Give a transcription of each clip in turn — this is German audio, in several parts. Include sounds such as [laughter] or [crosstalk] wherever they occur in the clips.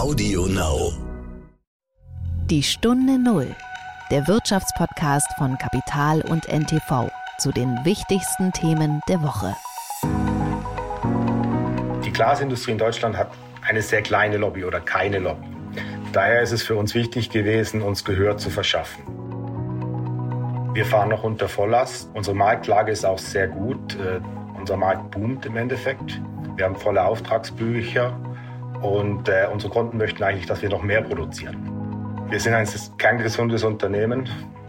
Audio Now. Die Stunde Null, der Wirtschaftspodcast von Kapital und NTV zu den wichtigsten Themen der Woche. Die Glasindustrie in Deutschland hat eine sehr kleine Lobby oder keine Lobby. Daher ist es für uns wichtig gewesen, uns Gehör zu verschaffen. Wir fahren noch unter Volllast. Unsere Marktlage ist auch sehr gut. Äh, unser Markt boomt im Endeffekt. Wir haben volle Auftragsbücher und äh, unsere Kunden möchten eigentlich, dass wir noch mehr produzieren. Wir sind ein kerngesundes Unternehmen,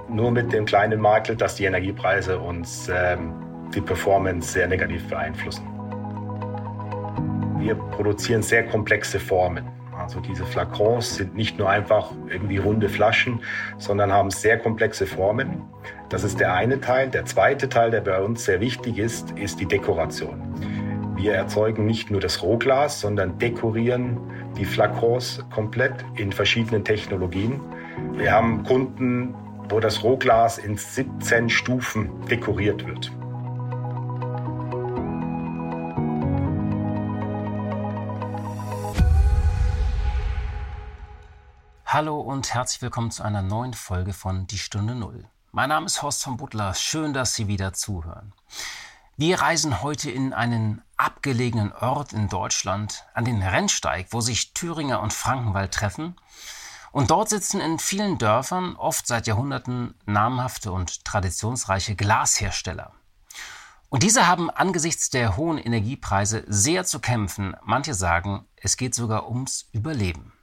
nur mit dem kleinen Makel, dass die Energiepreise uns ähm, die Performance sehr negativ beeinflussen. Wir produzieren sehr komplexe Formen. Also diese Flakons sind nicht nur einfach irgendwie runde Flaschen, sondern haben sehr komplexe Formen. Das ist der eine Teil. Der zweite Teil, der bei uns sehr wichtig ist, ist die Dekoration. Wir erzeugen nicht nur das Rohglas, sondern dekorieren die Flakons komplett in verschiedenen Technologien. Wir haben Kunden, wo das Rohglas in 17 Stufen dekoriert wird. Hallo und herzlich willkommen zu einer neuen Folge von Die Stunde Null. Mein Name ist Horst von Butler. Schön, dass Sie wieder zuhören. Wir reisen heute in einen abgelegenen Ort in Deutschland, an den Rennsteig, wo sich Thüringer und Frankenwald treffen. Und dort sitzen in vielen Dörfern, oft seit Jahrhunderten, namhafte und traditionsreiche Glashersteller. Und diese haben angesichts der hohen Energiepreise sehr zu kämpfen. Manche sagen, es geht sogar ums Überleben.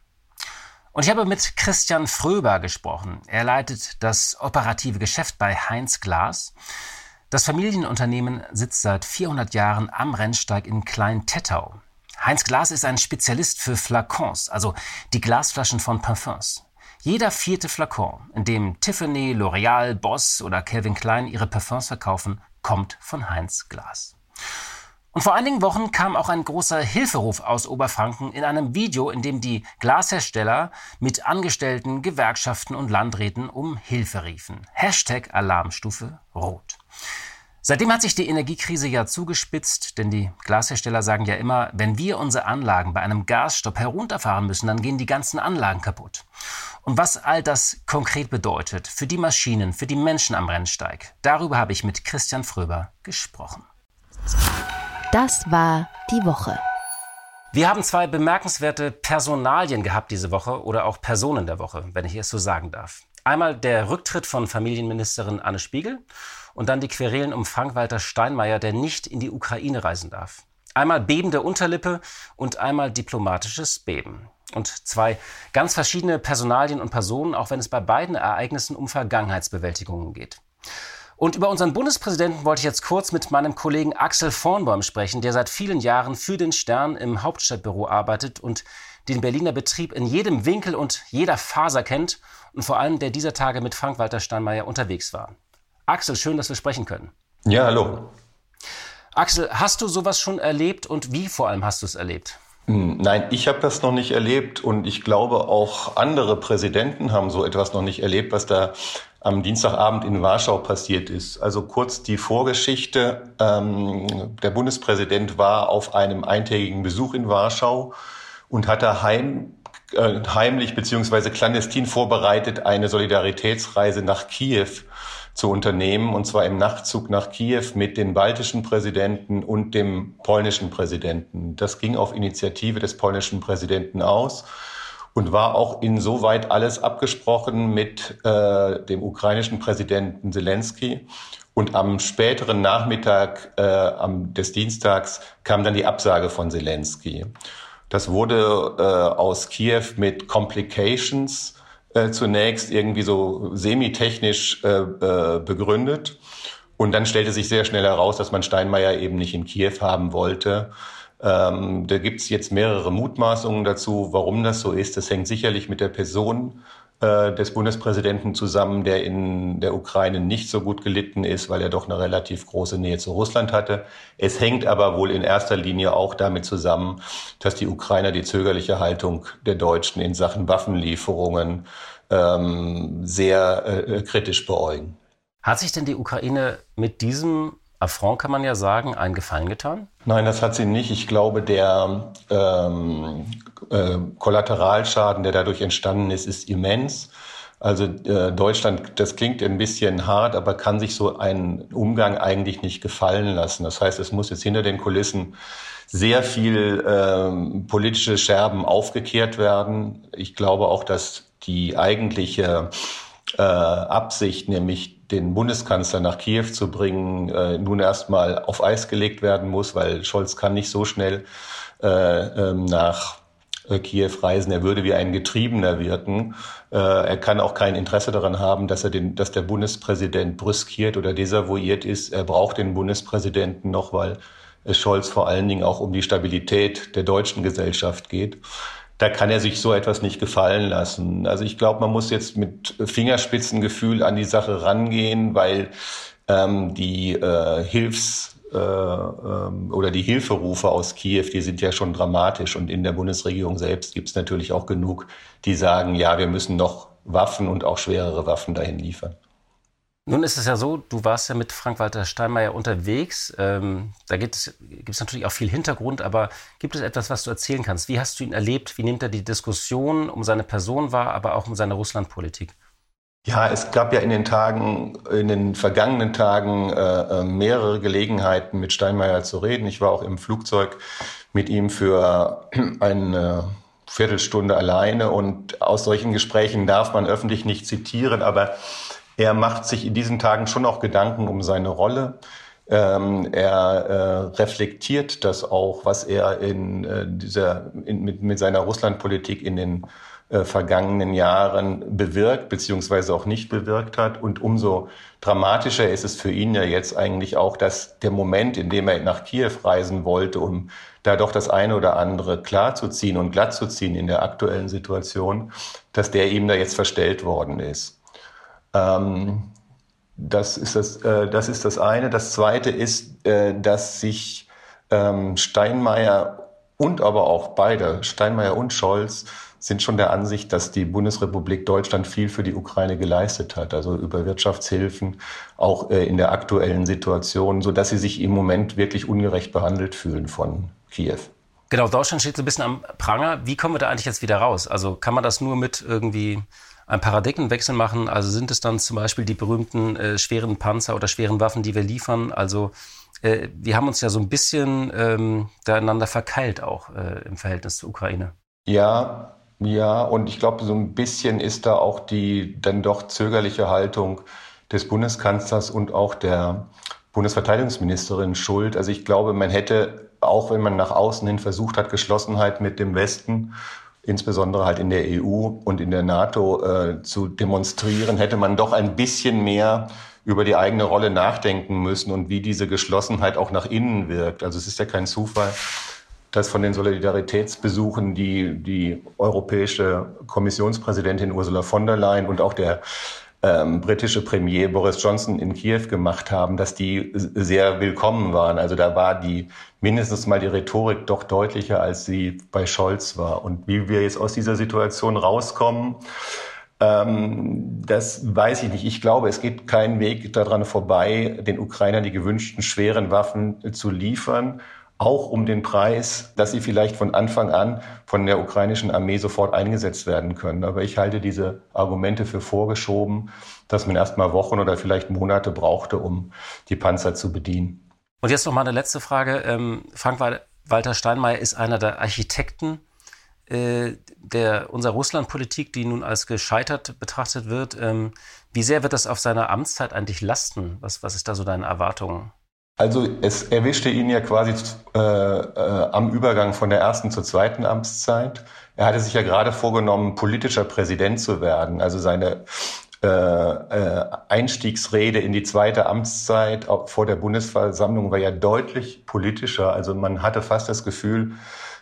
Und ich habe mit Christian Fröber gesprochen. Er leitet das operative Geschäft bei Heinz Glas. Das Familienunternehmen sitzt seit 400 Jahren am Rennsteig in Klein-Tettau. Heinz Glas ist ein Spezialist für Flakons, also die Glasflaschen von Parfums. Jeder vierte Flakon, in dem Tiffany, L'Oreal, Boss oder Calvin Klein ihre Parfums verkaufen, kommt von Heinz Glas. Und vor einigen Wochen kam auch ein großer Hilferuf aus Oberfranken in einem Video, in dem die Glashersteller mit Angestellten, Gewerkschaften und Landräten um Hilfe riefen. Hashtag Alarmstufe Rot. Seitdem hat sich die Energiekrise ja zugespitzt, denn die Glashersteller sagen ja immer, wenn wir unsere Anlagen bei einem Gasstopp herunterfahren müssen, dann gehen die ganzen Anlagen kaputt. Und was all das konkret bedeutet für die Maschinen, für die Menschen am Rennsteig, darüber habe ich mit Christian Fröber gesprochen. Das war die Woche. Wir haben zwei bemerkenswerte Personalien gehabt diese Woche oder auch Personen der Woche, wenn ich es so sagen darf. Einmal der Rücktritt von Familienministerin Anne Spiegel und dann die Querelen um Frank-Walter Steinmeier, der nicht in die Ukraine reisen darf. Einmal bebende Unterlippe und einmal diplomatisches Beben. Und zwei ganz verschiedene Personalien und Personen, auch wenn es bei beiden Ereignissen um Vergangenheitsbewältigungen geht. Und über unseren Bundespräsidenten wollte ich jetzt kurz mit meinem Kollegen Axel Vornbaum sprechen, der seit vielen Jahren für den Stern im Hauptstadtbüro arbeitet und den Berliner Betrieb in jedem Winkel und jeder Faser kennt und vor allem der dieser Tage mit Frank-Walter Steinmeier unterwegs war. Axel, schön, dass wir sprechen können. Ja, hallo. Axel, hast du sowas schon erlebt und wie vor allem hast du es erlebt? Hm, nein, ich habe das noch nicht erlebt und ich glaube auch andere Präsidenten haben so etwas noch nicht erlebt, was da am Dienstagabend in Warschau passiert ist. Also kurz die Vorgeschichte. Ähm, der Bundespräsident war auf einem eintägigen Besuch in Warschau und hatte heim, äh, heimlich beziehungsweise clandestin vorbereitet eine Solidaritätsreise nach Kiew zu unternehmen, und zwar im Nachtzug nach Kiew mit den baltischen Präsidenten und dem polnischen Präsidenten. Das ging auf Initiative des polnischen Präsidenten aus und war auch insoweit alles abgesprochen mit äh, dem ukrainischen Präsidenten Zelensky. Und am späteren Nachmittag äh, am, des Dienstags kam dann die Absage von Zelensky. Das wurde äh, aus Kiew mit Complications äh, zunächst irgendwie so semi-technisch äh, begründet. Und dann stellte sich sehr schnell heraus, dass man Steinmeier eben nicht in Kiew haben wollte. Ähm, da gibt es jetzt mehrere Mutmaßungen dazu, warum das so ist. Das hängt sicherlich mit der Person äh, des Bundespräsidenten zusammen, der in der Ukraine nicht so gut gelitten ist, weil er doch eine relativ große Nähe zu Russland hatte. Es hängt aber wohl in erster Linie auch damit zusammen, dass die Ukrainer die zögerliche Haltung der Deutschen in Sachen Waffenlieferungen ähm, sehr äh, kritisch beäugen. Hat sich denn die Ukraine mit diesem Affront, kann man ja sagen, einen Gefallen getan? Nein, das hat sie nicht. Ich glaube, der ähm, äh, Kollateralschaden, der dadurch entstanden ist, ist immens. Also äh, Deutschland, das klingt ein bisschen hart, aber kann sich so einen Umgang eigentlich nicht gefallen lassen. Das heißt, es muss jetzt hinter den Kulissen sehr viel ähm, politische Scherben aufgekehrt werden. Ich glaube auch, dass die eigentliche äh, Absicht, nämlich den Bundeskanzler nach Kiew zu bringen, äh, nun erstmal auf Eis gelegt werden muss, weil Scholz kann nicht so schnell äh, ähm, nach äh, Kiew reisen. Er würde wie ein Getriebener wirken. Äh, er kann auch kein Interesse daran haben, dass er den, dass der Bundespräsident brüskiert oder desavouiert ist. Er braucht den Bundespräsidenten noch, weil es Scholz vor allen Dingen auch um die Stabilität der deutschen Gesellschaft geht. Da kann er sich so etwas nicht gefallen lassen. Also ich glaube, man muss jetzt mit Fingerspitzengefühl an die Sache rangehen, weil ähm, die äh, Hilfs äh, ähm, oder die Hilferufe aus Kiew, die sind ja schon dramatisch. Und in der Bundesregierung selbst gibt es natürlich auch genug, die sagen, ja, wir müssen noch Waffen und auch schwerere Waffen dahin liefern. Nun ist es ja so, du warst ja mit Frank-Walter Steinmeier unterwegs. Ähm, da gibt es, natürlich auch viel Hintergrund, aber gibt es etwas, was du erzählen kannst? Wie hast du ihn erlebt? Wie nimmt er die Diskussion um seine Person wahr, aber auch um seine Russlandpolitik? Ja, es gab ja in den Tagen, in den vergangenen Tagen äh, äh, mehrere Gelegenheiten, mit Steinmeier zu reden. Ich war auch im Flugzeug mit ihm für [clears throat] eine Viertelstunde alleine und aus solchen Gesprächen darf man öffentlich nicht zitieren, aber er macht sich in diesen Tagen schon auch Gedanken um seine Rolle. Ähm, er äh, reflektiert das auch, was er in äh, dieser in, mit, mit seiner Russlandpolitik in den äh, vergangenen Jahren bewirkt beziehungsweise auch nicht bewirkt hat. Und umso dramatischer ist es für ihn ja jetzt eigentlich auch, dass der Moment, in dem er nach Kiew reisen wollte, um da doch das eine oder andere klarzuziehen und glatt zu ziehen in der aktuellen Situation, dass der ihm da jetzt verstellt worden ist. Ähm, das ist das, äh, das ist das eine. Das zweite ist, äh, dass sich ähm, Steinmeier und aber auch beide, Steinmeier und Scholz, sind schon der Ansicht, dass die Bundesrepublik Deutschland viel für die Ukraine geleistet hat, also über Wirtschaftshilfen, auch äh, in der aktuellen Situation, so dass sie sich im Moment wirklich ungerecht behandelt fühlen von Kiew. Genau, Deutschland steht so ein bisschen am Pranger. Wie kommen wir da eigentlich jetzt wieder raus? Also kann man das nur mit irgendwie einem Paradigmenwechsel machen? Also sind es dann zum Beispiel die berühmten äh, schweren Panzer oder schweren Waffen, die wir liefern? Also äh, wir haben uns ja so ein bisschen ähm, einander verkeilt auch äh, im Verhältnis zur Ukraine. Ja, ja, und ich glaube, so ein bisschen ist da auch die dann doch zögerliche Haltung des Bundeskanzlers und auch der Bundesverteidigungsministerin schuld. Also ich glaube, man hätte, auch wenn man nach außen hin versucht hat, Geschlossenheit mit dem Westen, insbesondere halt in der EU und in der NATO äh, zu demonstrieren, hätte man doch ein bisschen mehr über die eigene Rolle nachdenken müssen und wie diese Geschlossenheit auch nach innen wirkt. Also es ist ja kein Zufall, dass von den Solidaritätsbesuchen, die die europäische Kommissionspräsidentin Ursula von der Leyen und auch der ähm, britische Premier Boris Johnson in Kiew gemacht haben, dass die sehr willkommen waren. Also da war die mindestens mal die Rhetorik doch deutlicher, als sie bei Scholz war. Und wie wir jetzt aus dieser Situation rauskommen, ähm, das weiß ich nicht. Ich glaube, es geht keinen Weg daran vorbei, den Ukrainern die gewünschten schweren Waffen zu liefern auch um den Preis, dass sie vielleicht von Anfang an von der ukrainischen Armee sofort eingesetzt werden können. Aber ich halte diese Argumente für vorgeschoben, dass man erst mal Wochen oder vielleicht Monate brauchte, um die Panzer zu bedienen. Und jetzt noch mal eine letzte Frage. Ähm, Frank Walter Steinmeier ist einer der Architekten äh, der unserer Russlandpolitik, die nun als gescheitert betrachtet wird. Ähm, wie sehr wird das auf seiner Amtszeit eigentlich lasten? Was, was ist da so deine Erwartung? Also es erwischte ihn ja quasi äh, äh, am Übergang von der ersten zur zweiten Amtszeit. Er hatte sich ja gerade vorgenommen, politischer Präsident zu werden. Also seine äh, äh, Einstiegsrede in die zweite Amtszeit vor der Bundesversammlung war ja deutlich politischer. Also man hatte fast das Gefühl,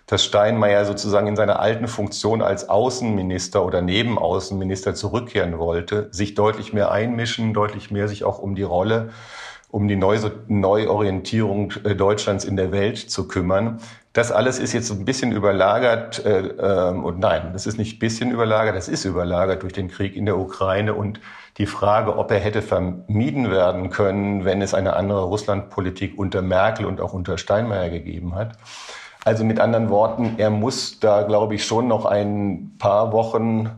dass Steinmeier sozusagen in seiner alten Funktion als Außenminister oder Nebenaußenminister zurückkehren wollte, sich deutlich mehr einmischen, deutlich mehr sich auch um die Rolle um die Neuorientierung äh, Deutschlands in der Welt zu kümmern. Das alles ist jetzt ein bisschen überlagert äh, ähm, und nein, das ist nicht ein bisschen überlagert, das ist überlagert durch den Krieg in der Ukraine und die Frage, ob er hätte vermieden werden können, wenn es eine andere Russlandpolitik unter Merkel und auch unter Steinmeier gegeben hat. Also mit anderen Worten, er muss da, glaube ich, schon noch ein paar Wochen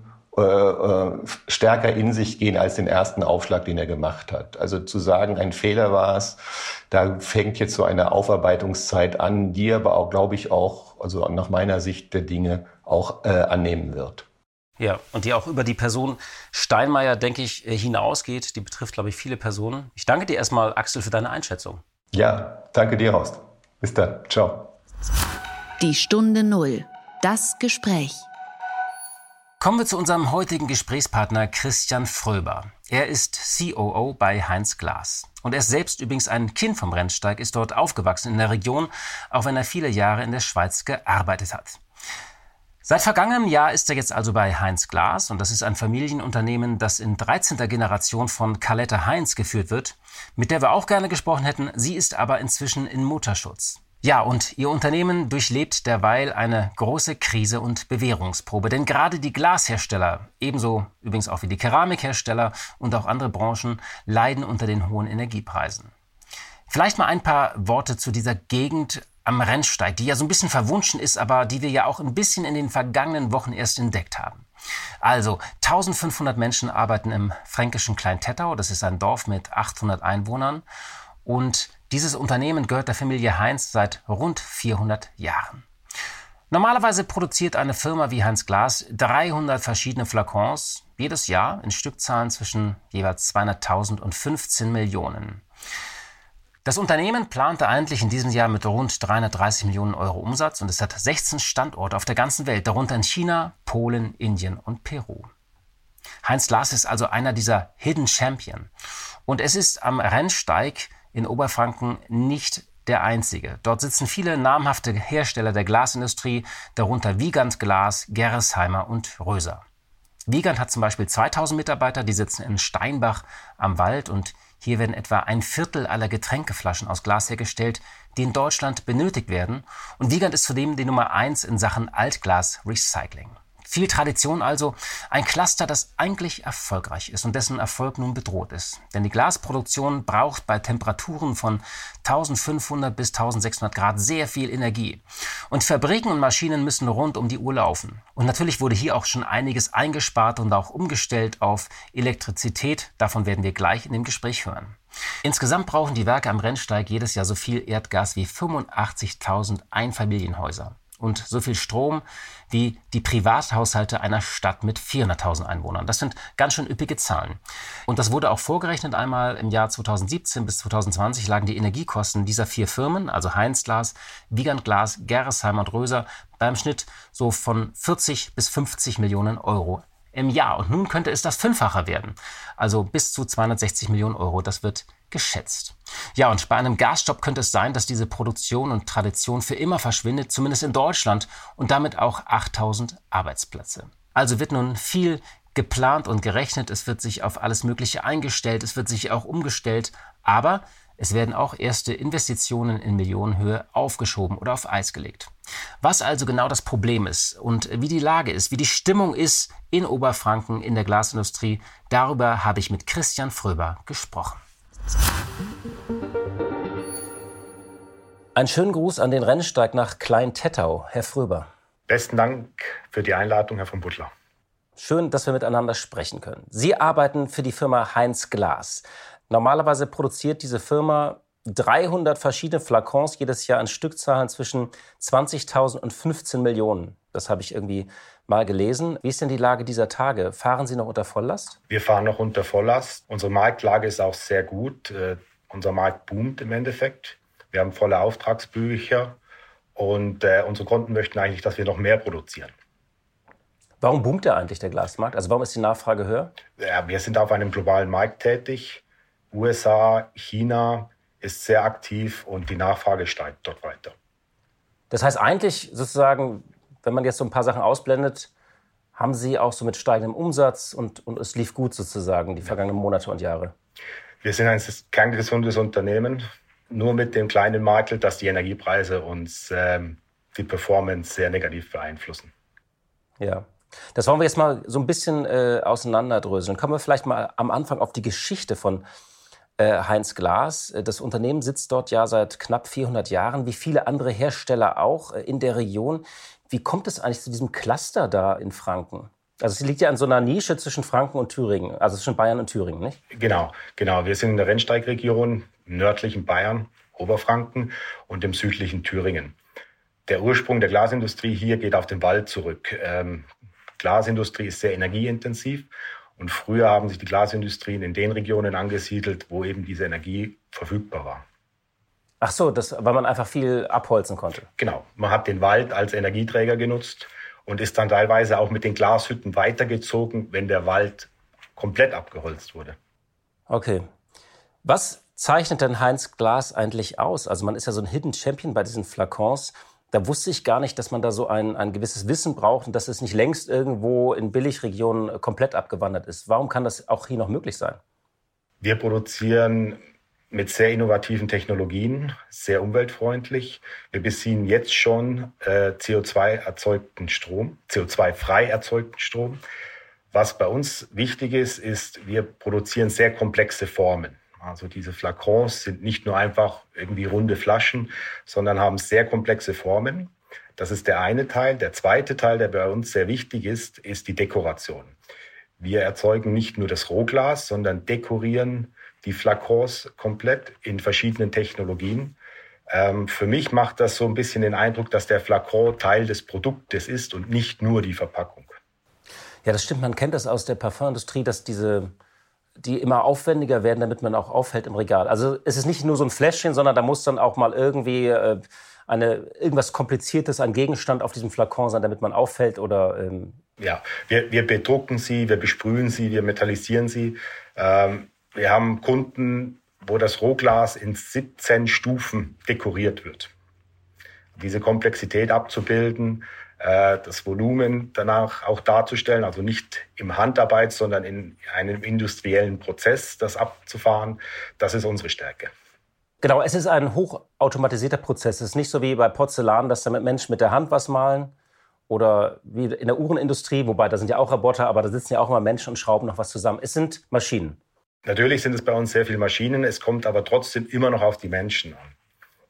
stärker in sich gehen als den ersten Aufschlag, den er gemacht hat. Also zu sagen, ein Fehler war es, da fängt jetzt so eine Aufarbeitungszeit an, die aber auch, glaube ich, auch, also nach meiner Sicht der Dinge, auch äh, annehmen wird. Ja, und die auch über die Person Steinmeier, denke ich, äh, hinausgeht. Die betrifft, glaube ich, viele Personen. Ich danke dir erstmal, Axel, für deine Einschätzung. Ja, danke dir, Horst. Bis dann. Ciao. Die Stunde Null. Das Gespräch. Kommen wir zu unserem heutigen Gesprächspartner Christian Fröber. Er ist COO bei Heinz Glas. Und er ist selbst übrigens ein Kind vom Rennsteig, ist dort aufgewachsen in der Region, auch wenn er viele Jahre in der Schweiz gearbeitet hat. Seit vergangenem Jahr ist er jetzt also bei Heinz Glas und das ist ein Familienunternehmen, das in 13. Generation von Carletta Heinz geführt wird, mit der wir auch gerne gesprochen hätten. Sie ist aber inzwischen in Mutterschutz. Ja, und Ihr Unternehmen durchlebt derweil eine große Krise und Bewährungsprobe. Denn gerade die Glashersteller, ebenso übrigens auch wie die Keramikhersteller und auch andere Branchen, leiden unter den hohen Energiepreisen. Vielleicht mal ein paar Worte zu dieser Gegend am Rennsteig, die ja so ein bisschen verwunschen ist, aber die wir ja auch ein bisschen in den vergangenen Wochen erst entdeckt haben. Also 1500 Menschen arbeiten im fränkischen Kleintettau, das ist ein Dorf mit 800 Einwohnern und dieses Unternehmen gehört der Familie Heinz seit rund 400 Jahren. Normalerweise produziert eine Firma wie Heinz Glas 300 verschiedene Flakons jedes Jahr in Stückzahlen zwischen jeweils 200.000 und 15 Millionen. Das Unternehmen plante eigentlich in diesem Jahr mit rund 330 Millionen Euro Umsatz und es hat 16 Standorte auf der ganzen Welt, darunter in China, Polen, Indien und Peru. Heinz Glas ist also einer dieser Hidden Champion. Und es ist am Rennsteig in Oberfranken nicht der einzige. Dort sitzen viele namhafte Hersteller der Glasindustrie, darunter Wiegand Glas, Gerresheimer und Röser. Wiegand hat zum Beispiel 2000 Mitarbeiter, die sitzen in Steinbach am Wald und hier werden etwa ein Viertel aller Getränkeflaschen aus Glas hergestellt, die in Deutschland benötigt werden. Und Wiegand ist zudem die Nummer eins in Sachen Altglas Recycling. Viel Tradition also, ein Cluster, das eigentlich erfolgreich ist und dessen Erfolg nun bedroht ist. Denn die Glasproduktion braucht bei Temperaturen von 1500 bis 1600 Grad sehr viel Energie. Und Fabriken und Maschinen müssen rund um die Uhr laufen. Und natürlich wurde hier auch schon einiges eingespart und auch umgestellt auf Elektrizität. Davon werden wir gleich in dem Gespräch hören. Insgesamt brauchen die Werke am Rennsteig jedes Jahr so viel Erdgas wie 85.000 Einfamilienhäuser und so viel Strom wie die Privathaushalte einer Stadt mit 400.000 Einwohnern. Das sind ganz schön üppige Zahlen. Und das wurde auch vorgerechnet einmal im Jahr 2017 bis 2020 lagen die Energiekosten dieser vier Firmen, also Heinz Glas, Wiegand Glas, Gerresheim und Röser, beim Schnitt so von 40 bis 50 Millionen Euro im Jahr. Und nun könnte es das Fünffache werden. Also bis zu 260 Millionen Euro. Das wird geschätzt. Ja, und bei einem Gasstopp könnte es sein, dass diese Produktion und Tradition für immer verschwindet, zumindest in Deutschland, und damit auch 8000 Arbeitsplätze. Also wird nun viel geplant und gerechnet, es wird sich auf alles Mögliche eingestellt, es wird sich auch umgestellt, aber es werden auch erste Investitionen in Millionenhöhe aufgeschoben oder auf Eis gelegt. Was also genau das Problem ist und wie die Lage ist, wie die Stimmung ist in Oberfranken in der Glasindustrie, darüber habe ich mit Christian Fröber gesprochen. Einen schönen Gruß an den Rennsteig nach Klein-Tettau, Herr Fröber. Besten Dank für die Einladung, Herr von Butler. Schön, dass wir miteinander sprechen können. Sie arbeiten für die Firma Heinz Glas. Normalerweise produziert diese Firma 300 verschiedene Flakons jedes Jahr in Stückzahlen zwischen 20.000 und 15 Millionen. Das habe ich irgendwie mal gelesen. Wie ist denn die Lage dieser Tage? Fahren Sie noch unter Volllast? Wir fahren noch unter Volllast. Unsere Marktlage ist auch sehr gut. Äh, unser Markt boomt im Endeffekt. Wir haben volle Auftragsbücher und äh, unsere Kunden möchten eigentlich, dass wir noch mehr produzieren. Warum boomt der eigentlich der Glasmarkt? Also warum ist die Nachfrage höher? Ja, wir sind auf einem globalen Markt tätig. USA, China ist sehr aktiv und die Nachfrage steigt dort weiter. Das heißt eigentlich sozusagen, wenn man jetzt so ein paar Sachen ausblendet, haben Sie auch so mit steigendem Umsatz und, und es lief gut sozusagen die vergangenen Monate und Jahre? Wir sind ein kerngesundes Unternehmen, nur mit dem kleinen Makel, dass die Energiepreise uns ähm, die Performance sehr negativ beeinflussen. Ja. Das wollen wir jetzt mal so ein bisschen äh, auseinanderdröseln. Kommen wir vielleicht mal am Anfang auf die Geschichte von äh, Heinz Glas. Das Unternehmen sitzt dort ja seit knapp 400 Jahren, wie viele andere Hersteller auch äh, in der Region. Wie kommt es eigentlich zu diesem Cluster da in Franken? Also es liegt ja an so einer Nische zwischen Franken und Thüringen, also zwischen Bayern und Thüringen, nicht? Genau, genau. Wir sind in der Rennsteigregion, im nördlichen Bayern, Oberfranken und im südlichen Thüringen. Der Ursprung der Glasindustrie hier geht auf den Wald zurück. Ähm, Glasindustrie ist sehr energieintensiv und früher haben sich die Glasindustrien in den Regionen angesiedelt, wo eben diese Energie verfügbar war. Ach so, das, weil man einfach viel abholzen konnte. Genau, man hat den Wald als Energieträger genutzt und ist dann teilweise auch mit den Glashütten weitergezogen, wenn der Wald komplett abgeholzt wurde. Okay. Was zeichnet denn Heinz Glas eigentlich aus? Also man ist ja so ein Hidden Champion bei diesen Flakons da wusste ich gar nicht, dass man da so ein, ein gewisses Wissen braucht und dass es nicht längst irgendwo in Billigregionen komplett abgewandert ist. Warum kann das auch hier noch möglich sein? Wir produzieren mit sehr innovativen Technologien, sehr umweltfreundlich. Wir beziehen jetzt schon äh, CO2-erzeugten Strom, CO2-frei erzeugten Strom. Was bei uns wichtig ist, ist, wir produzieren sehr komplexe Formen. Also diese Flakons sind nicht nur einfach irgendwie runde Flaschen, sondern haben sehr komplexe Formen. Das ist der eine Teil. Der zweite Teil, der bei uns sehr wichtig ist, ist die Dekoration. Wir erzeugen nicht nur das Rohglas, sondern dekorieren die Flakons komplett in verschiedenen Technologien. Ähm, für mich macht das so ein bisschen den Eindruck, dass der Flakon Teil des Produktes ist und nicht nur die Verpackung. Ja, das stimmt. Man kennt das aus der Parfumindustrie, dass diese die immer aufwendiger werden, damit man auch auffällt im Regal. Also es ist nicht nur so ein Fläschchen, sondern da muss dann auch mal irgendwie äh, eine, irgendwas Kompliziertes, ein Gegenstand auf diesem Flakon sein, damit man auffällt oder... Ähm ja, wir, wir bedrucken sie, wir besprühen sie, wir metallisieren sie. Ähm, wir haben Kunden, wo das Rohglas in 17 Stufen dekoriert wird. Diese Komplexität abzubilden, äh, das Volumen danach auch darzustellen, also nicht im Handarbeit, sondern in einem industriellen Prozess das abzufahren, das ist unsere Stärke. Genau, es ist ein hochautomatisierter Prozess. Es ist nicht so wie bei Porzellan, dass damit Menschen mit der Hand was malen oder wie in der Uhrenindustrie, wobei da sind ja auch Roboter, aber da sitzen ja auch immer Menschen und schrauben noch was zusammen. Es sind Maschinen. Natürlich sind es bei uns sehr viele Maschinen, es kommt aber trotzdem immer noch auf die Menschen an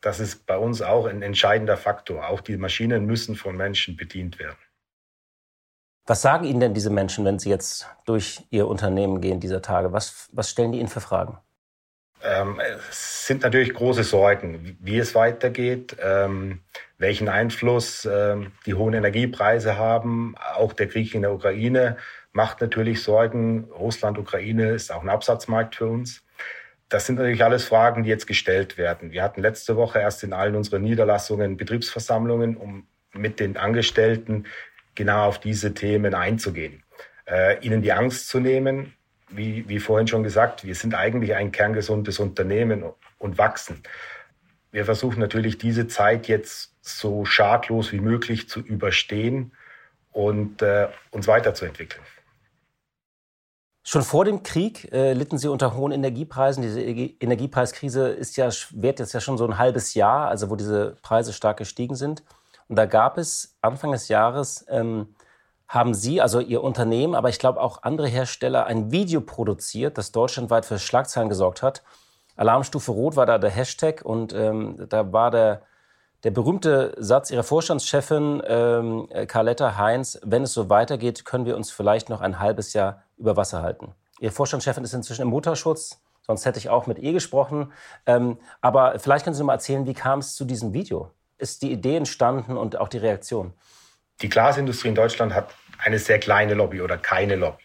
das ist bei uns auch ein entscheidender Faktor. Auch die Maschinen müssen von Menschen bedient werden. Was sagen Ihnen denn diese Menschen, wenn Sie jetzt durch Ihr Unternehmen gehen dieser Tage? Was, was stellen die Ihnen für Fragen? Ähm, es sind natürlich große Sorgen, wie es weitergeht, ähm, welchen Einfluss ähm, die hohen Energiepreise haben. Auch der Krieg in der Ukraine macht natürlich Sorgen. Russland, Ukraine ist auch ein Absatzmarkt für uns. Das sind natürlich alles Fragen, die jetzt gestellt werden. Wir hatten letzte Woche erst in allen unseren Niederlassungen Betriebsversammlungen, um mit den Angestellten genau auf diese Themen einzugehen. Äh, ihnen die Angst zu nehmen, wie, wie vorhin schon gesagt, wir sind eigentlich ein kerngesundes Unternehmen und wachsen. Wir versuchen natürlich diese Zeit jetzt so schadlos wie möglich zu überstehen und äh, uns weiterzuentwickeln. Schon vor dem Krieg äh, litten sie unter hohen Energiepreisen. Diese Energiepreiskrise ist ja, währt jetzt ja schon so ein halbes Jahr, also wo diese Preise stark gestiegen sind. Und da gab es Anfang des Jahres, ähm, haben Sie, also Ihr Unternehmen, aber ich glaube auch andere Hersteller, ein Video produziert, das deutschlandweit für Schlagzeilen gesorgt hat. Alarmstufe Rot war da der Hashtag und ähm, da war der, der berühmte Satz Ihrer Vorstandschefin ähm, Carletta Heinz, wenn es so weitergeht, können wir uns vielleicht noch ein halbes Jahr über Wasser halten. Ihr Vorstandschefin ist inzwischen im Mutterschutz, sonst hätte ich auch mit ihr gesprochen. Ähm, aber vielleicht können Sie mal erzählen, wie kam es zu diesem Video? Ist die Idee entstanden und auch die Reaktion? Die Glasindustrie in Deutschland hat eine sehr kleine Lobby oder keine Lobby.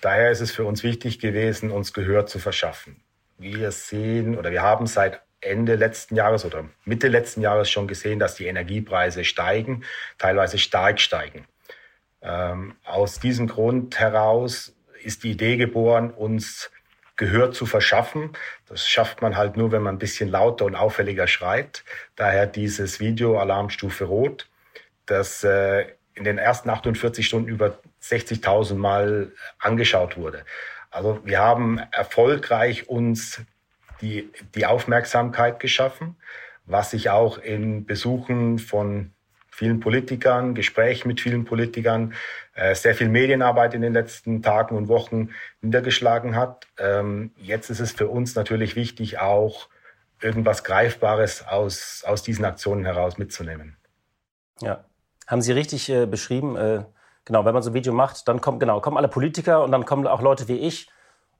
Daher ist es für uns wichtig gewesen, uns Gehör zu verschaffen. Wir sehen oder wir haben seit Ende letzten Jahres oder Mitte letzten Jahres schon gesehen, dass die Energiepreise steigen, teilweise stark steigen. Ähm, aus diesem Grund heraus ist die Idee geboren, uns Gehör zu verschaffen. Das schafft man halt nur, wenn man ein bisschen lauter und auffälliger schreit. Daher dieses Video Alarmstufe Rot, das äh, in den ersten 48 Stunden über 60.000 Mal angeschaut wurde. Also wir haben erfolgreich uns die, die Aufmerksamkeit geschaffen, was sich auch in Besuchen von vielen Politikern, Gesprächen mit vielen Politikern, sehr viel Medienarbeit in den letzten Tagen und Wochen niedergeschlagen hat. Ähm, jetzt ist es für uns natürlich wichtig, auch irgendwas Greifbares aus, aus diesen Aktionen heraus mitzunehmen. Ja, haben Sie richtig äh, beschrieben. Äh, genau, wenn man so ein Video macht, dann kommen, genau, kommen alle Politiker und dann kommen auch Leute wie ich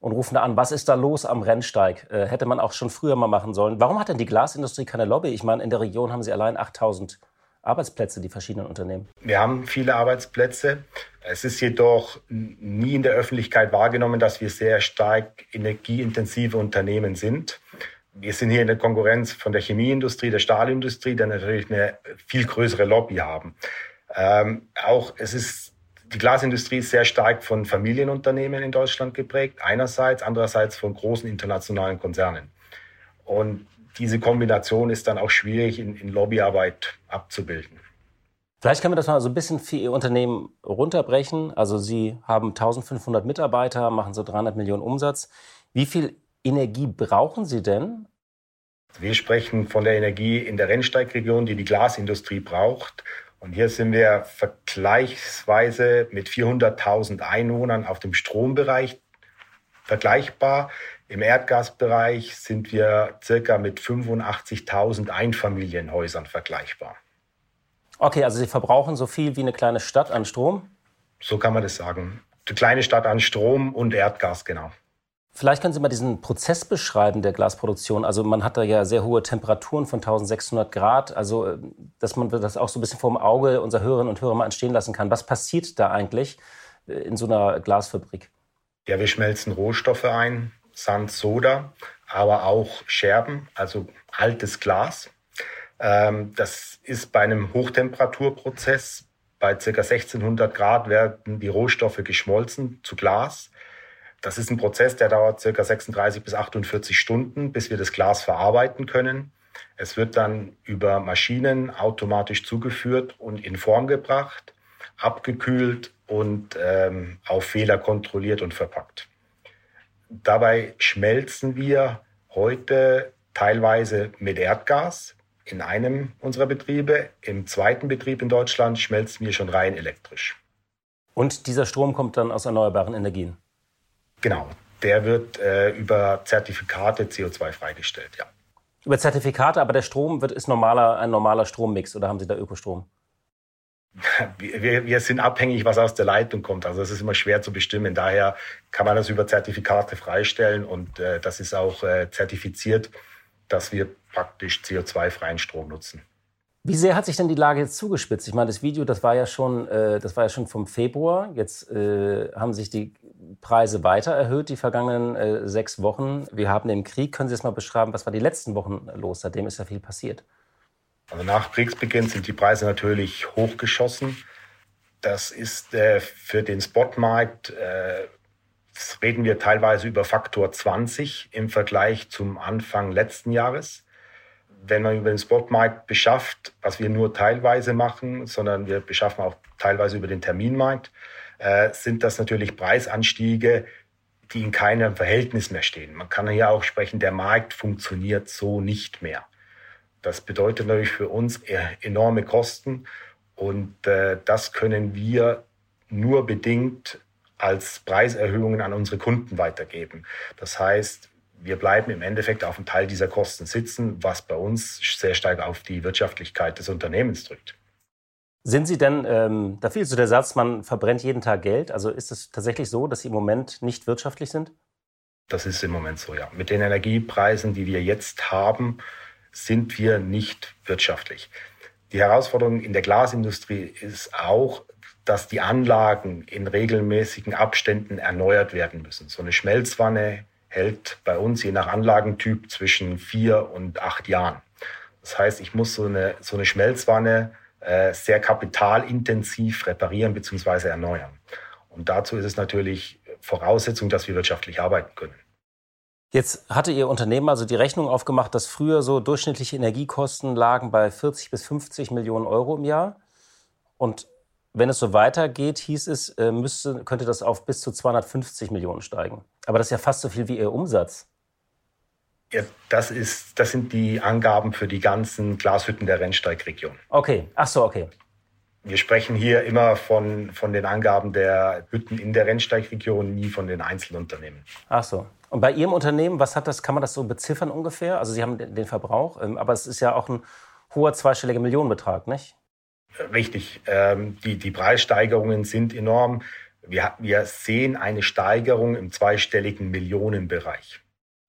und rufen da an, was ist da los am Rennsteig? Äh, hätte man auch schon früher mal machen sollen. Warum hat denn die Glasindustrie keine Lobby? Ich meine, in der Region haben sie allein 8000 Arbeitsplätze, die verschiedenen Unternehmen. Wir haben viele Arbeitsplätze. Es ist jedoch nie in der Öffentlichkeit wahrgenommen, dass wir sehr stark energieintensive Unternehmen sind. Wir sind hier in der Konkurrenz von der Chemieindustrie, der Stahlindustrie, die natürlich eine viel größere Lobby haben. Ähm, auch es ist die Glasindustrie ist sehr stark von Familienunternehmen in Deutschland geprägt, einerseits, andererseits von großen internationalen Konzernen. Und diese Kombination ist dann auch schwierig in, in Lobbyarbeit abzubilden. Vielleicht können wir das mal so ein bisschen für Ihr Unternehmen runterbrechen. Also Sie haben 1500 Mitarbeiter, machen so 300 Millionen Umsatz. Wie viel Energie brauchen Sie denn? Wir sprechen von der Energie in der Rennsteigregion, die die Glasindustrie braucht. Und hier sind wir vergleichsweise mit 400.000 Einwohnern auf dem Strombereich vergleichbar. Im Erdgasbereich sind wir circa mit 85.000 Einfamilienhäusern vergleichbar. Okay, also Sie verbrauchen so viel wie eine kleine Stadt an Strom? So kann man das sagen. Eine kleine Stadt an Strom und Erdgas, genau. Vielleicht können Sie mal diesen Prozess beschreiben der Glasproduktion. Also man hat da ja sehr hohe Temperaturen von 1600 Grad. Also äh, dass man das auch so ein bisschen vor dem Auge unserer Hörerinnen und Hörer mal entstehen lassen kann. Was passiert da eigentlich äh, in so einer Glasfabrik? Ja, wir schmelzen Rohstoffe ein, Sand, Soda, aber auch Scherben, also altes Glas. Ähm, das ist bei einem Hochtemperaturprozess bei ca. 1600 Grad werden die Rohstoffe geschmolzen zu Glas. Das ist ein Prozess, der dauert circa 36 bis 48 Stunden, bis wir das Glas verarbeiten können. Es wird dann über Maschinen automatisch zugeführt und in Form gebracht, abgekühlt und ähm, auf Fehler kontrolliert und verpackt. Dabei schmelzen wir heute teilweise mit Erdgas in einem unserer Betriebe. Im zweiten Betrieb in Deutschland schmelzen wir schon rein elektrisch. Und dieser Strom kommt dann aus erneuerbaren Energien? Genau, der wird äh, über Zertifikate CO2 freigestellt, ja. Über Zertifikate, aber der Strom wird, ist normaler, ein normaler Strommix oder haben Sie da Ökostrom? [laughs] Wir, wir sind abhängig, was aus der Leitung kommt. Also es ist immer schwer zu bestimmen. Daher kann man das über Zertifikate freistellen und äh, das ist auch äh, zertifiziert, dass wir praktisch CO2-freien Strom nutzen. Wie sehr hat sich denn die Lage jetzt zugespitzt? Ich meine, das Video, das war ja schon, äh, das war ja schon vom Februar. Jetzt äh, haben sich die Preise weiter erhöht die vergangenen äh, sechs Wochen. Wir haben den Krieg. Können Sie es mal beschreiben? Was war die letzten Wochen los? Seitdem ist ja viel passiert. Also nach Kriegsbeginn sind die Preise natürlich hochgeschossen. Das ist äh, für den Spotmarkt äh, reden wir teilweise über Faktor 20 im Vergleich zum Anfang letzten Jahres wenn man über den Spotmarkt beschafft, was wir nur teilweise machen, sondern wir beschaffen auch teilweise über den Terminmarkt, äh, sind das natürlich Preisanstiege, die in keinem Verhältnis mehr stehen. Man kann hier auch sprechen, der Markt funktioniert so nicht mehr. Das bedeutet natürlich für uns enorme Kosten und äh, das können wir nur bedingt als Preiserhöhungen an unsere Kunden weitergeben. Das heißt, wir bleiben im Endeffekt auf einem Teil dieser Kosten sitzen, was bei uns sehr stark auf die Wirtschaftlichkeit des Unternehmens drückt. Sind Sie denn, ähm, da fiel so der Satz, man verbrennt jeden Tag Geld. Also ist es tatsächlich so, dass Sie im Moment nicht wirtschaftlich sind? Das ist im Moment so, ja. Mit den Energiepreisen, die wir jetzt haben, sind wir nicht wirtschaftlich. Die Herausforderung in der Glasindustrie ist auch, dass die Anlagen in regelmäßigen Abständen erneuert werden müssen. So eine Schmelzwanne hält bei uns je nach Anlagentyp zwischen vier und acht Jahren. Das heißt, ich muss so eine, so eine Schmelzwanne äh, sehr kapitalintensiv reparieren bzw. erneuern. Und dazu ist es natürlich Voraussetzung, dass wir wirtschaftlich arbeiten können. Jetzt hatte Ihr Unternehmen also die Rechnung aufgemacht, dass früher so durchschnittliche Energiekosten lagen bei 40 bis 50 Millionen Euro im Jahr. Und wenn es so weitergeht, hieß es, äh, müsste, könnte das auf bis zu 250 Millionen steigen. Aber das ist ja fast so viel wie Ihr Umsatz. Ja, das, ist, das sind die Angaben für die ganzen Glashütten der Rennsteigregion. Okay, ach so, okay. Wir sprechen hier immer von, von den Angaben der Hütten in der Rennsteigregion, nie von den Einzelunternehmen. Ach so. Und bei Ihrem Unternehmen, was hat das, kann man das so beziffern ungefähr? Also Sie haben den Verbrauch, ähm, aber es ist ja auch ein hoher zweistelliger Millionenbetrag, nicht? Richtig. Ähm, die, die Preissteigerungen sind enorm. Wir, wir sehen eine Steigerung im zweistelligen Millionenbereich.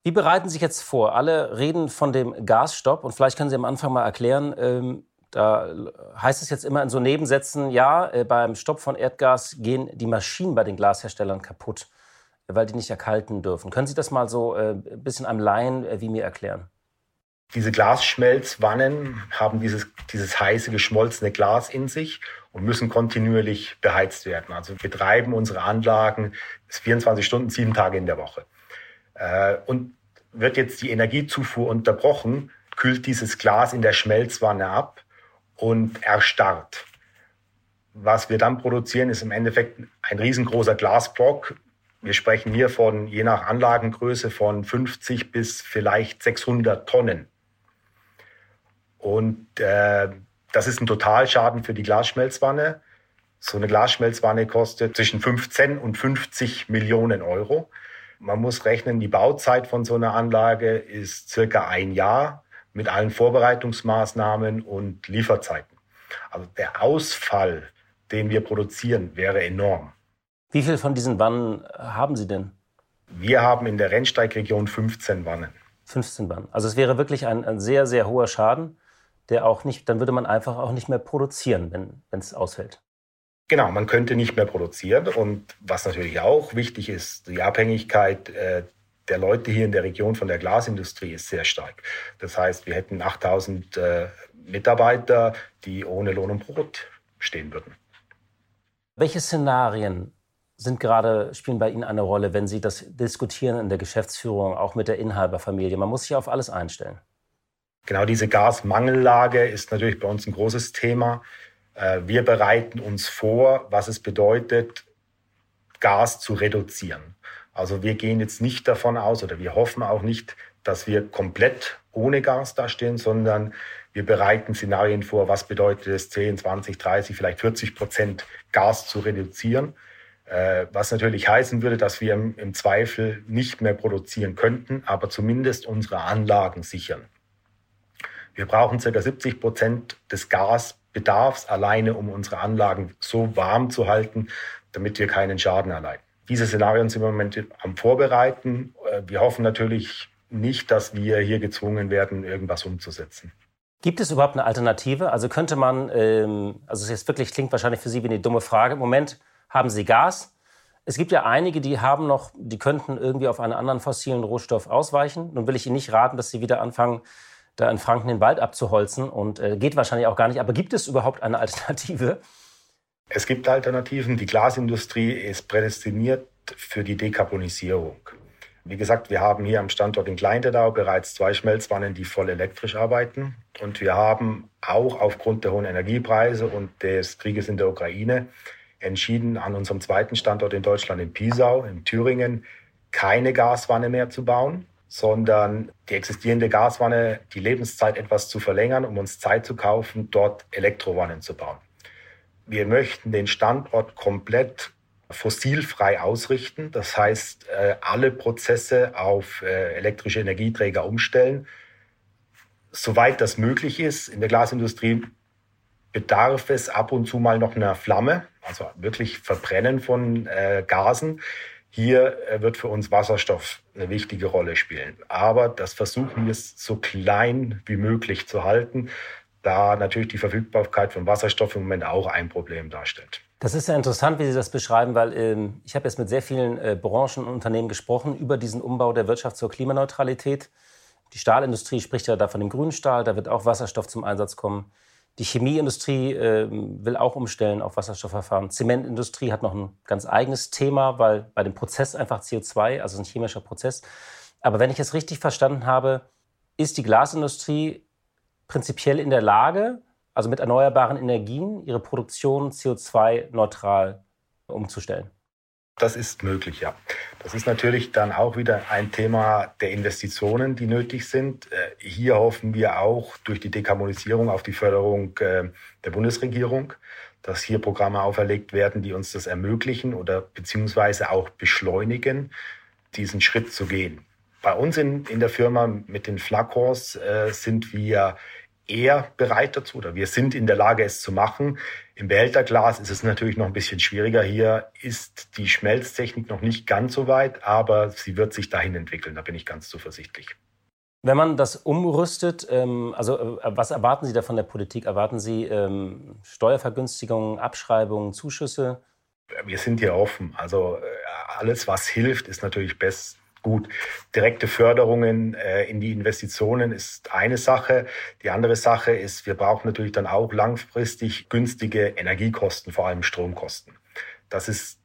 Wie bereiten Sie sich jetzt vor? Alle reden von dem Gasstopp und vielleicht können Sie am Anfang mal erklären, ähm, da heißt es jetzt immer in so Nebensätzen, ja, äh, beim Stopp von Erdgas gehen die Maschinen bei den Glasherstellern kaputt, weil die nicht erkalten dürfen. Können Sie das mal so äh, ein bisschen am Laien äh, wie mir erklären? Diese Glasschmelzwannen haben dieses, dieses heiße, geschmolzene Glas in sich und müssen kontinuierlich beheizt werden. Also wir betreiben unsere Anlagen 24 Stunden, sieben Tage in der Woche. Äh, und wird jetzt die Energiezufuhr unterbrochen, kühlt dieses Glas in der Schmelzwanne ab und erstarrt. Was wir dann produzieren, ist im Endeffekt ein riesengroßer Glasblock. Wir sprechen hier von, je nach Anlagengröße, von 50 bis vielleicht 600 Tonnen. Und äh, das ist ein Totalschaden für die Glasschmelzwanne. So eine Glasschmelzwanne kostet zwischen 15 und 50 Millionen Euro. Man muss rechnen, die Bauzeit von so einer Anlage ist circa ein Jahr mit allen Vorbereitungsmaßnahmen und Lieferzeiten. Also der Ausfall, den wir produzieren, wäre enorm. Wie viel von diesen Wannen haben Sie denn? Wir haben in der Rennsteigregion 15 Wannen. 15 Wannen. Also es wäre wirklich ein, ein sehr, sehr hoher Schaden, der auch nicht, dann würde man einfach auch nicht mehr produzieren, wenn es ausfällt. Genau, man könnte nicht mehr produzieren. Und was natürlich auch wichtig ist, die Abhängigkeit äh, der Leute hier in der Region von der Glasindustrie ist sehr stark. Das heißt, wir hätten 8000 äh, Mitarbeiter, die ohne Lohn und Brot stehen würden. Welche Szenarien sind gerade, spielen bei Ihnen eine Rolle, wenn Sie das diskutieren in der Geschäftsführung, auch mit der Inhaberfamilie? Man muss sich auf alles einstellen. Genau diese Gasmangellage ist natürlich bei uns ein großes Thema. Äh, wir bereiten uns vor, was es bedeutet, Gas zu reduzieren. Also wir gehen jetzt nicht davon aus oder wir hoffen auch nicht, dass wir komplett ohne Gas dastehen, sondern wir bereiten Szenarien vor, was bedeutet es, 10, 20, 30, vielleicht 40 Prozent Gas zu reduzieren. Äh, was natürlich heißen würde, dass wir im, Zweifel nicht mehr produzieren könnten, aber zumindest unsere Anlagen sichern. Wir brauchen ca. 70 Prozent des Gas Bedarfs alleine, um unsere Anlagen so warm zu halten, damit wir keinen Schaden erleiden. Diese Szenarien sind wir im Moment am Vorbereiten. Äh, wir hoffen natürlich nicht, dass wir hier gezwungen werden, irgendwas umzusetzen. Gibt es überhaupt eine Alternative? Also könnte man, ähm, also es jetzt wirklich klingt wahrscheinlich für Sie wie eine dumme Frage. Im Moment haben Sie Gas. Es gibt ja einige, die haben noch, die könnten irgendwie auf einen anderen fossilen Rohstoff ausweichen. Nun will ich Ihnen nicht raten, dass Sie wieder anfangen, da in Franken den Wald abzuholzen und äh, geht wahrscheinlich auch gar nicht. Aber gibt es überhaupt eine Alternative? Es gibt Alternativen. Die Glasindustrie ist prädestiniert für die Dekarbonisierung. Wie gesagt, wir haben hier am Standort in Kleintedau bereits zwei Schmelzwannen, die voll elektrisch arbeiten. Und wir haben auch aufgrund der hohen Energiepreise und des Krieges in der Ukraine entschieden, an unserem zweiten Standort in Deutschland in Pisau, in Thüringen, keine Gaswanne mehr zu bauen, sondern die existierende Gaswanne, die Lebenszeit etwas zu verlängern, um uns Zeit zu kaufen, dort Elektrowannen zu bauen. Wir möchten den Standort komplett fossilfrei ausrichten. Das heißt, äh, alle Prozesse auf äh, elektrische Energieträger umstellen. Soweit das möglich ist. In der Glasindustrie bedarf es ab und zu mal noch einer Flamme, also wirklich Verbrennen von äh, Gasen. Hier äh, wird für uns Wasserstoff eine wichtige Rolle spielen. Aber das versuchen wir so klein wie möglich zu halten, da natürlich die Verfügbarkeit von Wasserstoff im Moment auch ein Problem darstellt. Das ist ja interessant, wie Sie das beschreiben, weil ähm, ich habe jetzt mit sehr vielen äh, Branchen und Unternehmen gesprochen über diesen Umbau der Wirtschaft zur Klimaneutralität. Die Stahlindustrie spricht ja da von dem grünen Stahl, da wird auch Wasserstoff zum Einsatz kommen. Die Chemieindustrie äh, will auch umstellen auf Wasserstoffverfahren. Zementindustrie hat noch ein ganz eigenes Thema, weil bei dem Prozess einfach CO2, also ein chemischer Prozess. Aber wenn ich es richtig verstanden habe, ist die Glasindustrie prinzipiell in der Lage, also mit erneuerbaren Energien, ihre Produktion CO2-neutral umzustellen. Das ist möglich, ja. Das ist natürlich dann auch wieder ein Thema der Investitionen, die nötig sind. Äh, hier hoffen wir auch durch die Dekarbonisierung auf die Förderung äh, der Bundesregierung. dass hier Programme auferlegt werden, die uns das ermöglichen oder beziehungsweise auch beschleunigen, diesen Schritt zu gehen. Bei uns in, in der Firma mit den Flakons äh, sind wir eher bereit dazu oder wir sind in der Lage, es zu machen. Im Behälterglas ist es natürlich noch ein bisschen schwieriger. Hier ist die Schmelztechnik noch nicht ganz so weit, aber sie wird sich dahin entwickeln. Da bin ich ganz zuversichtlich. Wenn man das umrüstet, ähm, also äh, was erwarten Sie da von der Politik? Erwarten Sie ähm, Steuervergünstigungen, Abschreibungen, Zuschüsse? Wir sind hier offen. Also äh, alles, was hilft, ist natürlich best, Gut, direkte Förderungen äh, in die Investitionen ist eine Sache. Die andere Sache ist, wir brauchen natürlich dann auch langfristig günstige Energiekosten, vor allem Stromkosten. Das ist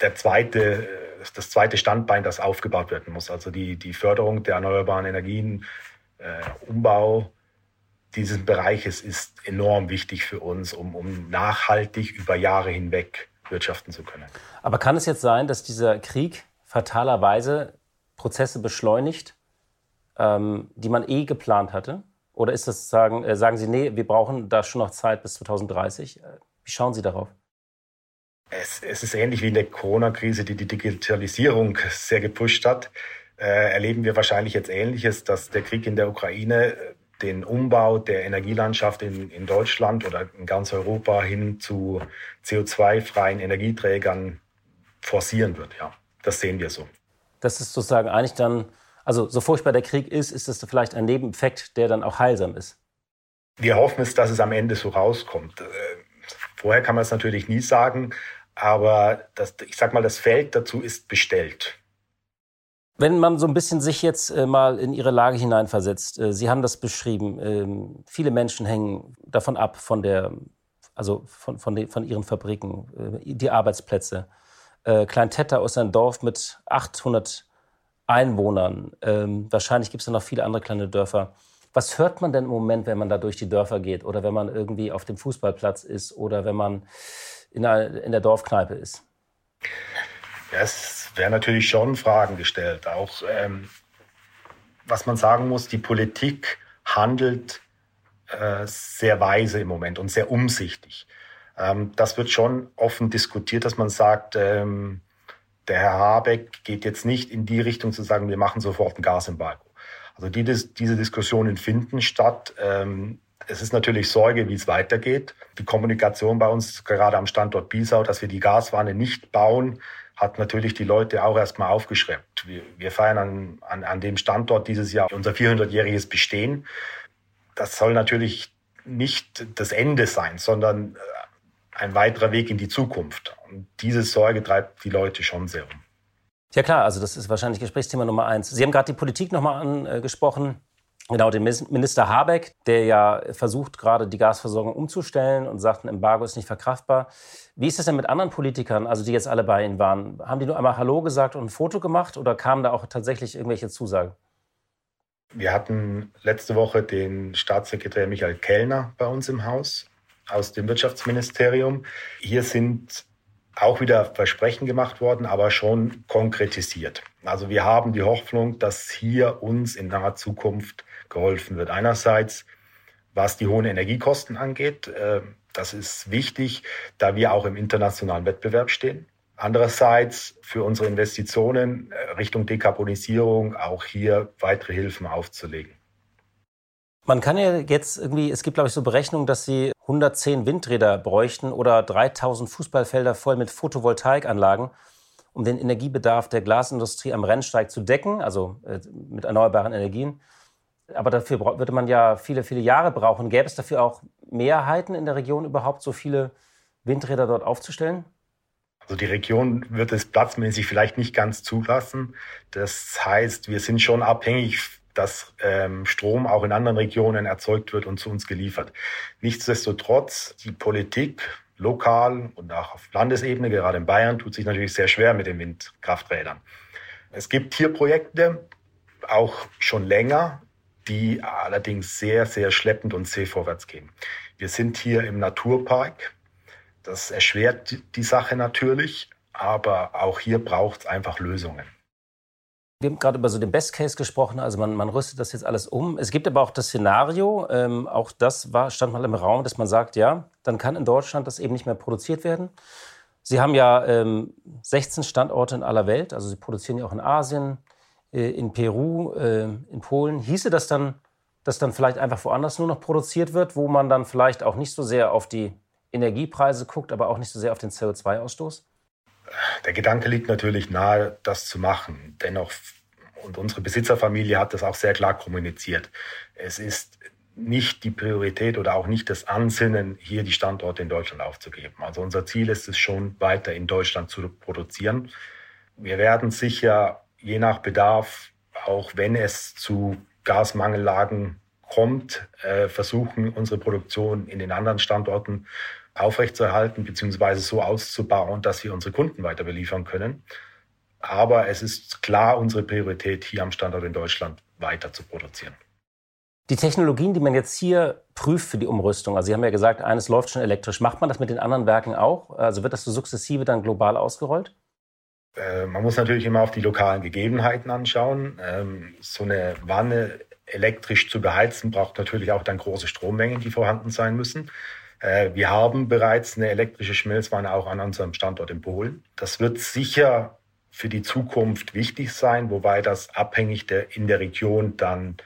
der zweite, das zweite Standbein, das aufgebaut werden muss. Also die, die Förderung der erneuerbaren Energien, äh, Umbau dieses Bereiches ist enorm wichtig für uns, um, um nachhaltig über Jahre hinweg wirtschaften zu können. Aber kann es jetzt sein, dass dieser Krieg fatalerweise Prozesse beschleunigt, ähm, die man eh geplant hatte? Oder ist das sagen, äh, sagen Sie, nee, wir brauchen da schon noch Zeit bis 2030? Äh, wie schauen Sie darauf? Es, es ist ähnlich wie in der Corona-Krise, die die Digitalisierung sehr gepusht hat. Äh, erleben wir wahrscheinlich jetzt Ähnliches, dass der Krieg in der Ukraine äh, den Umbau der Energielandschaft in, in Deutschland oder in ganz Europa hin zu CO2-freien Energieträgern forcieren wird. Ja, das sehen wir so dass es sozusagen eigentlich dann, also so furchtbar der Krieg ist, ist es vielleicht ein Nebeneffekt, der dann auch heilsam ist. Wir hoffen es, dass es am Ende so rauskommt. Äh, vorher kann man es natürlich nie sagen, aber das, ich sag mal, das Feld dazu ist bestellt. Wenn man so ein bisschen sich jetzt äh, mal in Ihre Lage hineinversetzt, äh, Sie haben das beschrieben, ähm, viele Menschen hängen davon ab, von der, also von, von, den, von ihren Fabriken, die Arbeitsplätze äh, Klein-Tetta ist ein Dorf mit 800 Einwohnern. Ähm, wahrscheinlich gibt es noch viele andere kleine Dörfer. Was hört man denn im Moment, wenn man da durch die Dörfer geht oder wenn man irgendwie auf dem Fußballplatz ist oder wenn man in der, in der Dorfkneipe ist? Ja, es werden natürlich schon Fragen gestellt. Auch ähm, was man sagen muss, die Politik handelt äh, sehr weise im Moment und sehr umsichtig. Ähm, das wird schon offen diskutiert, dass man sagt, ähm, der Herr Habeck geht jetzt nicht in die Richtung zu sagen, wir machen sofort ein Gasembargo. Also die, diese Diskussionen finden statt. Ähm, es ist natürlich Sorge, wie es weitergeht. Die Kommunikation bei uns, gerade am Standort Biesau, dass wir die Gaswanne nicht bauen, hat natürlich die Leute auch erstmal aufgeschreckt. Wir, wir feiern an, an, an dem Standort dieses Jahr unser 400-jähriges Bestehen. Das soll natürlich nicht das Ende sein, sondern ein weiterer Weg in die Zukunft. Und diese Sorge treibt die Leute schon sehr um. Ja klar, also das ist wahrscheinlich Gesprächsthema Nummer eins. Sie haben gerade die Politik nochmal angesprochen. Genau, den Minister Habeck, der ja versucht, gerade die Gasversorgung umzustellen und sagt, ein Embargo ist nicht verkraftbar. Wie ist das denn mit anderen Politikern, also die jetzt alle bei Ihnen waren? Haben die nur einmal Hallo gesagt und ein Foto gemacht oder kamen da auch tatsächlich irgendwelche Zusagen? Wir hatten letzte Woche den Staatssekretär Michael Kellner bei uns im Haus aus dem Wirtschaftsministerium. Hier sind auch wieder Versprechen gemacht worden, aber schon konkretisiert. Also wir haben die Hoffnung, dass hier uns in naher Zukunft geholfen wird. Einerseits, was die hohen Energiekosten angeht, äh, das ist wichtig, da wir auch im internationalen Wettbewerb stehen. Andererseits für unsere Investitionen äh, Richtung Dekarbonisierung auch hier weitere Hilfen aufzulegen. Man kann ja jetzt irgendwie, es gibt glaube ich so Berechnungen, dass sie 110 Windräder bräuchten oder 3000 Fußballfelder voll mit Photovoltaikanlagen, um den Energiebedarf der Glasindustrie am Rennsteig zu decken, also äh, mit erneuerbaren Energien. Aber dafür würde man ja viele, viele Jahre brauchen. Gäbe es dafür auch Mehrheiten in der Region überhaupt, so viele Windräder dort aufzustellen? Also die Region wird es platzmäßig vielleicht nicht ganz zulassen. Das heißt, wir sind schon abhängig dass ähm, Strom auch in anderen Regionen erzeugt wird und zu uns geliefert. Nichtsdestotrotz, die Politik lokal und auch auf Landesebene, gerade in Bayern, tut sich natürlich sehr schwer mit den Windkrafträdern. Es gibt hier Projekte, auch schon länger, die allerdings sehr, sehr schleppend und zäh vorwärts gehen. Wir sind hier im Naturpark. Das erschwert die Sache natürlich, aber auch hier braucht es einfach Lösungen. Wir haben gerade über so den Best Case gesprochen, also man, man rüstet das jetzt alles um. Es gibt aber auch das Szenario, ähm, auch das war, stand mal im Raum, dass man sagt, ja, dann kann in Deutschland das eben nicht mehr produziert werden. Sie haben ja ähm, 16 Standorte in aller Welt, also Sie produzieren ja auch in Asien, äh, in Peru, äh, in Polen. Hieße das dann, dass dann vielleicht einfach woanders nur noch produziert wird, wo man dann vielleicht auch nicht so sehr auf die Energiepreise guckt, aber auch nicht so sehr auf den CO2-Ausstoß? Der Gedanke liegt natürlich nahe, das zu machen. Dennoch, und unsere Besitzerfamilie hat das auch sehr klar kommuniziert. Es ist nicht die Priorität oder auch nicht das Ansinnen, hier die Standorte in Deutschland aufzugeben. Also unser Ziel ist es schon, weiter in Deutschland zu produzieren. Wir werden sicher je nach Bedarf, auch wenn es zu Gasmangellagen kommt, äh, versuchen, unsere Produktion in den anderen Standorten aufrechtzuerhalten bzw. so auszubauen, dass wir unsere Kunden weiter beliefern können. Aber es ist klar unsere Priorität, hier am Standort in Deutschland weiter zu produzieren. Die Technologien, die man jetzt hier prüft für die Umrüstung, also Sie haben ja gesagt, eines läuft schon elektrisch. Macht man das mit den anderen Werken auch? Also wird das so sukzessive dann global ausgerollt? Äh, man muss natürlich immer auf die lokalen Gegebenheiten anschauen. Ähm, so eine Wanne elektrisch zu beheizen braucht natürlich auch dann große Strommengen, die vorhanden sein müssen. Äh, wir haben bereits eine elektrische Schmelzwanne auch an unserem Standort in Polen. Das wird sicher für die Zukunft wichtig sein, wobei das abhängig der, in der Region dann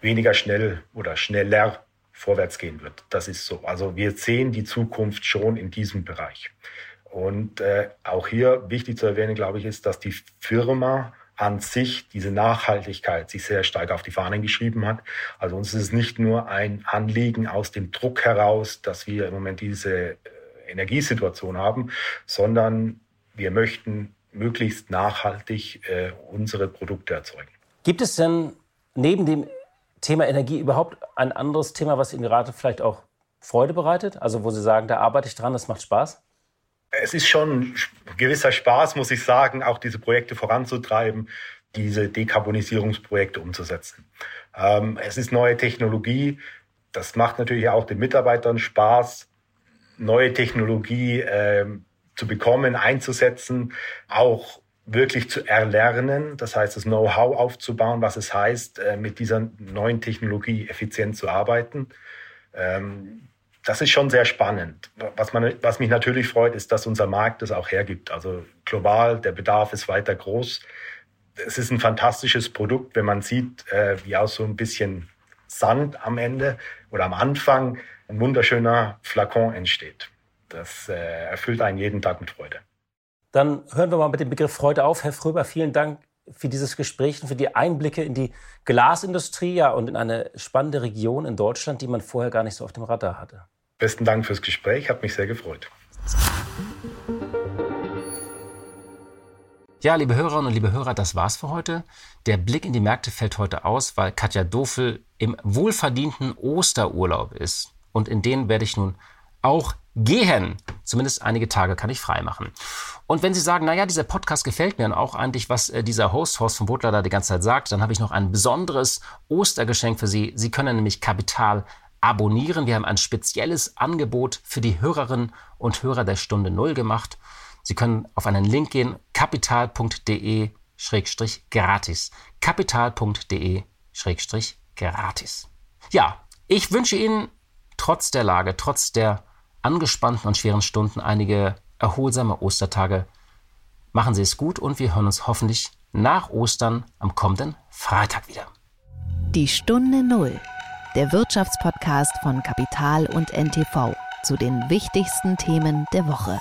weniger schnell oder schneller vorwärts gehen wird. Das ist so. Also wir sehen die Zukunft schon in diesem Bereich. Und äh, auch hier wichtig zu erwähnen, glaube ich, ist, dass die Firma an sich diese Nachhaltigkeit sich sehr stark auf die Fahnen geschrieben hat. Also uns ist es nicht nur ein Anliegen aus dem Druck heraus, dass wir im Moment diese äh, Energiesituation haben, sondern wir möchten möglichst nachhaltig äh, unsere Produkte erzeugen. Gibt es denn neben dem Thema Energie überhaupt ein anderes Thema, was Ihnen gerade vielleicht auch Freude bereitet? Also wo Sie sagen, da arbeite ich dran, das macht Spaß? Es ist schon gewisser Spaß, muss ich sagen, auch diese Projekte voranzutreiben, diese Dekarbonisierungsprojekte umzusetzen. Ähm, es ist neue Technologie. Das macht natürlich auch den Mitarbeitern Spaß, neue Technologie äh, zu bekommen, einzusetzen, auch wirklich zu erlernen. Das heißt, das Know-how aufzubauen, was es heißt, äh, mit dieser neuen Technologie effizient zu arbeiten. Ähm, das ist schon sehr spannend. Was, man, was mich natürlich freut, ist, dass unser Markt das auch hergibt. Also global, der Bedarf ist weiter groß. Es ist ein fantastisches Produkt, wenn man sieht, äh, wie aus so ein bisschen Sand am Ende oder am Anfang ein wunderschöner Flakon entsteht. Das äh, erfüllt einen jeden Tag mit Freude. Dann hören wir mal mit dem Begriff Freude auf. Herr Fröber, vielen Dank für dieses Gespräch und für die Einblicke in die Glasindustrie ja, und in eine spannende Region in Deutschland, die man vorher gar nicht so auf dem Radar hatte. Besten Dank fürs Gespräch, hat mich sehr gefreut. Ja, liebe Hörerinnen und liebe Hörer, das war's für heute. Der Blick in die Märkte fällt heute aus, weil Katja Dofel im wohlverdienten Osterurlaub ist. Und in den werde ich nun auch gehen. Zumindest einige Tage kann ich frei machen. Und wenn Sie sagen, naja, dieser Podcast gefällt mir und auch eigentlich, was äh, dieser Host, Horst von Butler da die ganze Zeit sagt, dann habe ich noch ein besonderes Ostergeschenk für Sie. Sie können nämlich Kapital abonnieren. Wir haben ein spezielles Angebot für die Hörerinnen und Hörer der Stunde Null gemacht. Sie können auf einen Link gehen, kapital.de-gratis. kapital.de-gratis. Ja, ich wünsche Ihnen trotz der Lage, trotz der angespannten und schweren Stunden einige erholsame Ostertage. Machen Sie es gut und wir hören uns hoffentlich nach Ostern am kommenden Freitag wieder. Die Stunde Null der Wirtschaftspodcast von Kapital und NTV zu den wichtigsten Themen der Woche.